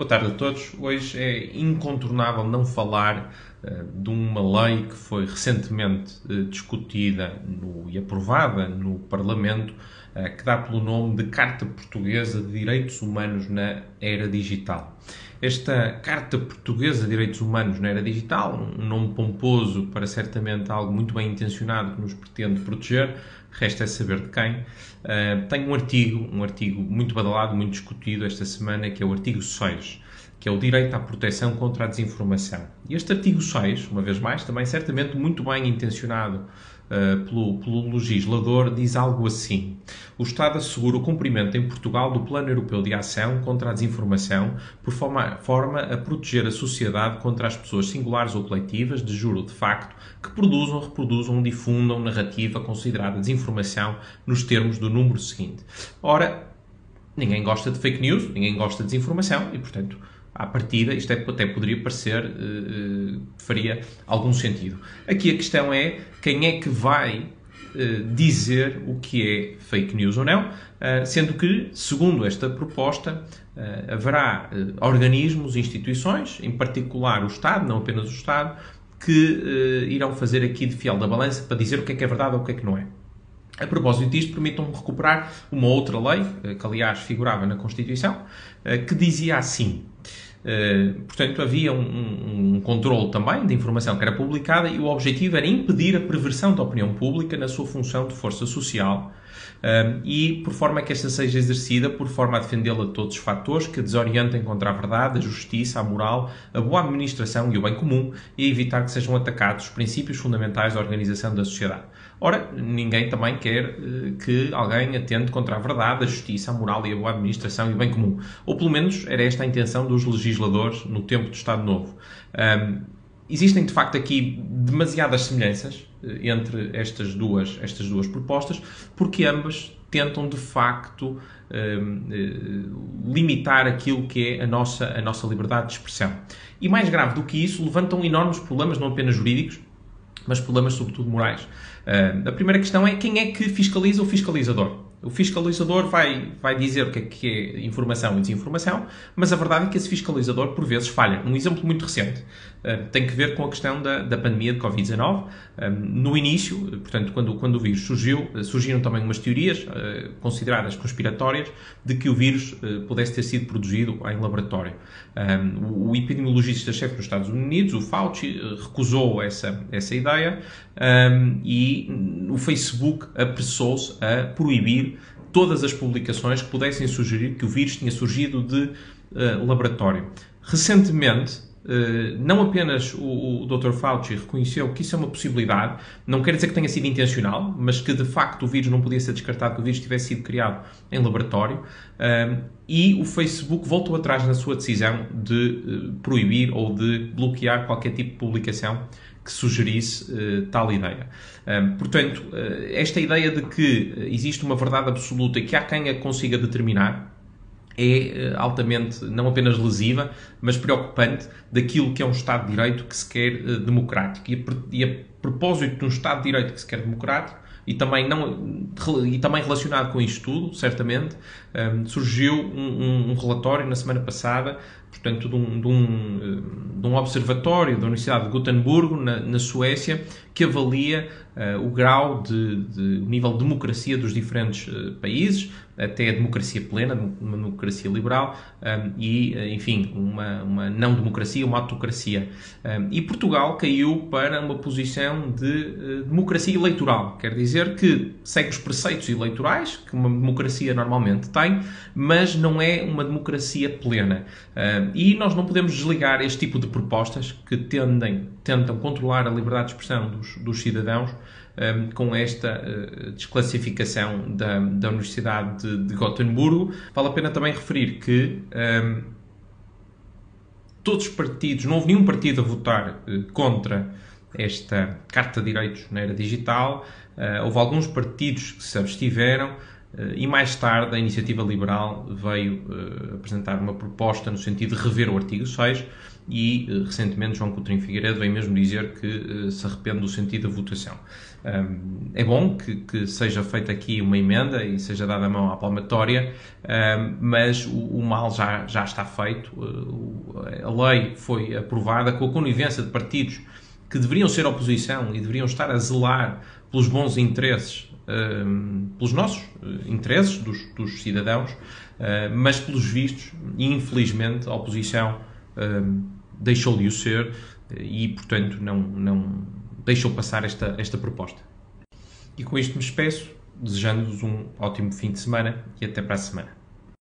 Boa tarde a todos. Hoje é incontornável não falar uh, de uma lei que foi recentemente uh, discutida no, e aprovada no Parlamento, uh, que dá pelo nome de Carta Portuguesa de Direitos Humanos na Era Digital. Esta Carta Portuguesa de Direitos Humanos na Era Digital, um nome pomposo para certamente algo muito bem intencionado que nos pretende proteger, resta é saber de quem. Uh, tem um artigo, um artigo muito badalado, muito discutido esta semana, que é o artigo 6, que é o direito à proteção contra a desinformação. E este artigo 6, uma vez mais, também certamente muito bem intencionado uh, pelo, pelo legislador, diz algo assim: O Estado assegura o cumprimento em Portugal do Plano Europeu de Ação contra a Desinformação, por forma, forma a proteger a sociedade contra as pessoas singulares ou coletivas, de juro de facto, que produzam, reproduzam ou difundam narrativa considerada desinformação nos termos do número seguinte. Ora, ninguém gosta de fake news, ninguém gosta de desinformação e, portanto, à partida, isto é, até poderia parecer, uh, faria algum sentido. Aqui a questão é quem é que vai uh, dizer o que é fake news ou não, uh, sendo que, segundo esta proposta, haverá organismos, instituições, em particular o Estado, não apenas o Estado, que irão fazer aqui de fiel da balança para dizer o que é que é verdade ou o que é que não é. A propósito disto, permitam-me recuperar uma outra lei, que aliás figurava na Constituição, que dizia assim: Uh, portanto, havia um, um, um controle também de informação que era publicada e o objetivo era impedir a perversão da opinião pública na sua função de força social uh, e por forma que esta seja exercida por forma a defendê-la de todos os fatores que desorientem contra a verdade, a justiça, a moral, a boa administração e o bem comum e evitar que sejam atacados os princípios fundamentais da organização da sociedade. Ora, ninguém também quer uh, que alguém atente contra a verdade, a justiça, a moral e a boa administração e o bem comum. Ou pelo menos era esta a intenção dos legisladores no tempo do Estado Novo. Um, existem de facto aqui demasiadas semelhanças uh, entre estas duas, estas duas propostas, porque ambas tentam de facto uh, limitar aquilo que é a nossa, a nossa liberdade de expressão. E mais grave do que isso, levantam enormes problemas, não apenas jurídicos, mas problemas sobretudo morais. Uh, a primeira questão é quem é que fiscaliza o fiscalizador? O fiscalizador vai, vai dizer o que é, que é informação e desinformação, mas a verdade é que esse fiscalizador, por vezes, falha. Um exemplo muito recente uh, tem que ver com a questão da, da pandemia de Covid-19. Um, no início, portanto, quando, quando o vírus surgiu, uh, surgiram também umas teorias consideradas conspiratórias de que o vírus pudesse ter sido produzido em laboratório. O, epidemiologista-chefe dos Estados Unidos, o Fauci, recusou essa, essa ideia e o Facebook apressou-se a proibir todas as publicações que pudessem sugerir que o vírus tinha surgido de uh, laboratório. Recentemente, Uh, não apenas o, o Dr. Fauci reconheceu que isso é uma possibilidade, não quer dizer que tenha sido intencional, mas que de facto o vírus não podia ser descartado que o vírus tivesse sido criado em laboratório, uh, e o Facebook voltou atrás na sua decisão de uh, proibir ou de bloquear qualquer tipo de publicação que sugerisse uh, tal ideia. Um, portanto, uh, esta ideia de que existe uma verdade absoluta que há quem a consiga determinar é altamente não apenas lesiva, mas preocupante daquilo que é um Estado de Direito que se quer democrático. E a, e a propósito de um Estado de Direito que se quer democrático, e também, não, e também relacionado com isto tudo, certamente, um, surgiu um, um, relatório na semana passada, portanto, de um, de um, de um observatório da Universidade de Gotemburgo, na, na Suécia, que avalia uh, o grau de, de nível de democracia dos diferentes uh, países, até a democracia plena, uma democracia liberal, um, e, uh, enfim, uma, uma não democracia, uma autocracia. Um, e Portugal caiu para uma posição de democracia eleitoral, quer dizer que segue os preceitos eleitorais, que uma democracia normalmente tem, mas não é uma democracia plena. E nós não podemos desligar este tipo de propostas que tendem, tentam controlar a liberdade de expressão dos, dos cidadãos um, com esta uh, desclassificação da, da Universidade de, de Gotemburgo. Vale a pena também referir que um, todos os partidos, não houve nenhum partido a votar uh, contra esta Carta de Direitos na era digital, uh, houve alguns partidos que se abstiveram, e mais tarde a Iniciativa Liberal veio apresentar uma proposta no sentido de rever o artigo 6 e recentemente João Coutinho Figueiredo veio mesmo dizer que se arrepende do sentido da votação. é bom que, que, seja feita aqui uma emenda e seja dada a mão à palmatória, mas o, o, mal já, já está feito. a lei foi aprovada com a conivência de partidos que deveriam ser oposição e deveriam estar a zelar pelos bons interesses, pelos nossos eh, interesses dos, dos cidadãos, uh, mas pelos vistos, infelizmente, a oposição um, deixou de o ser e, portanto, não, não deixou passar esta, esta proposta. E com isto me despeço, desejando-vos um ótimo fim de semana e até para a semana.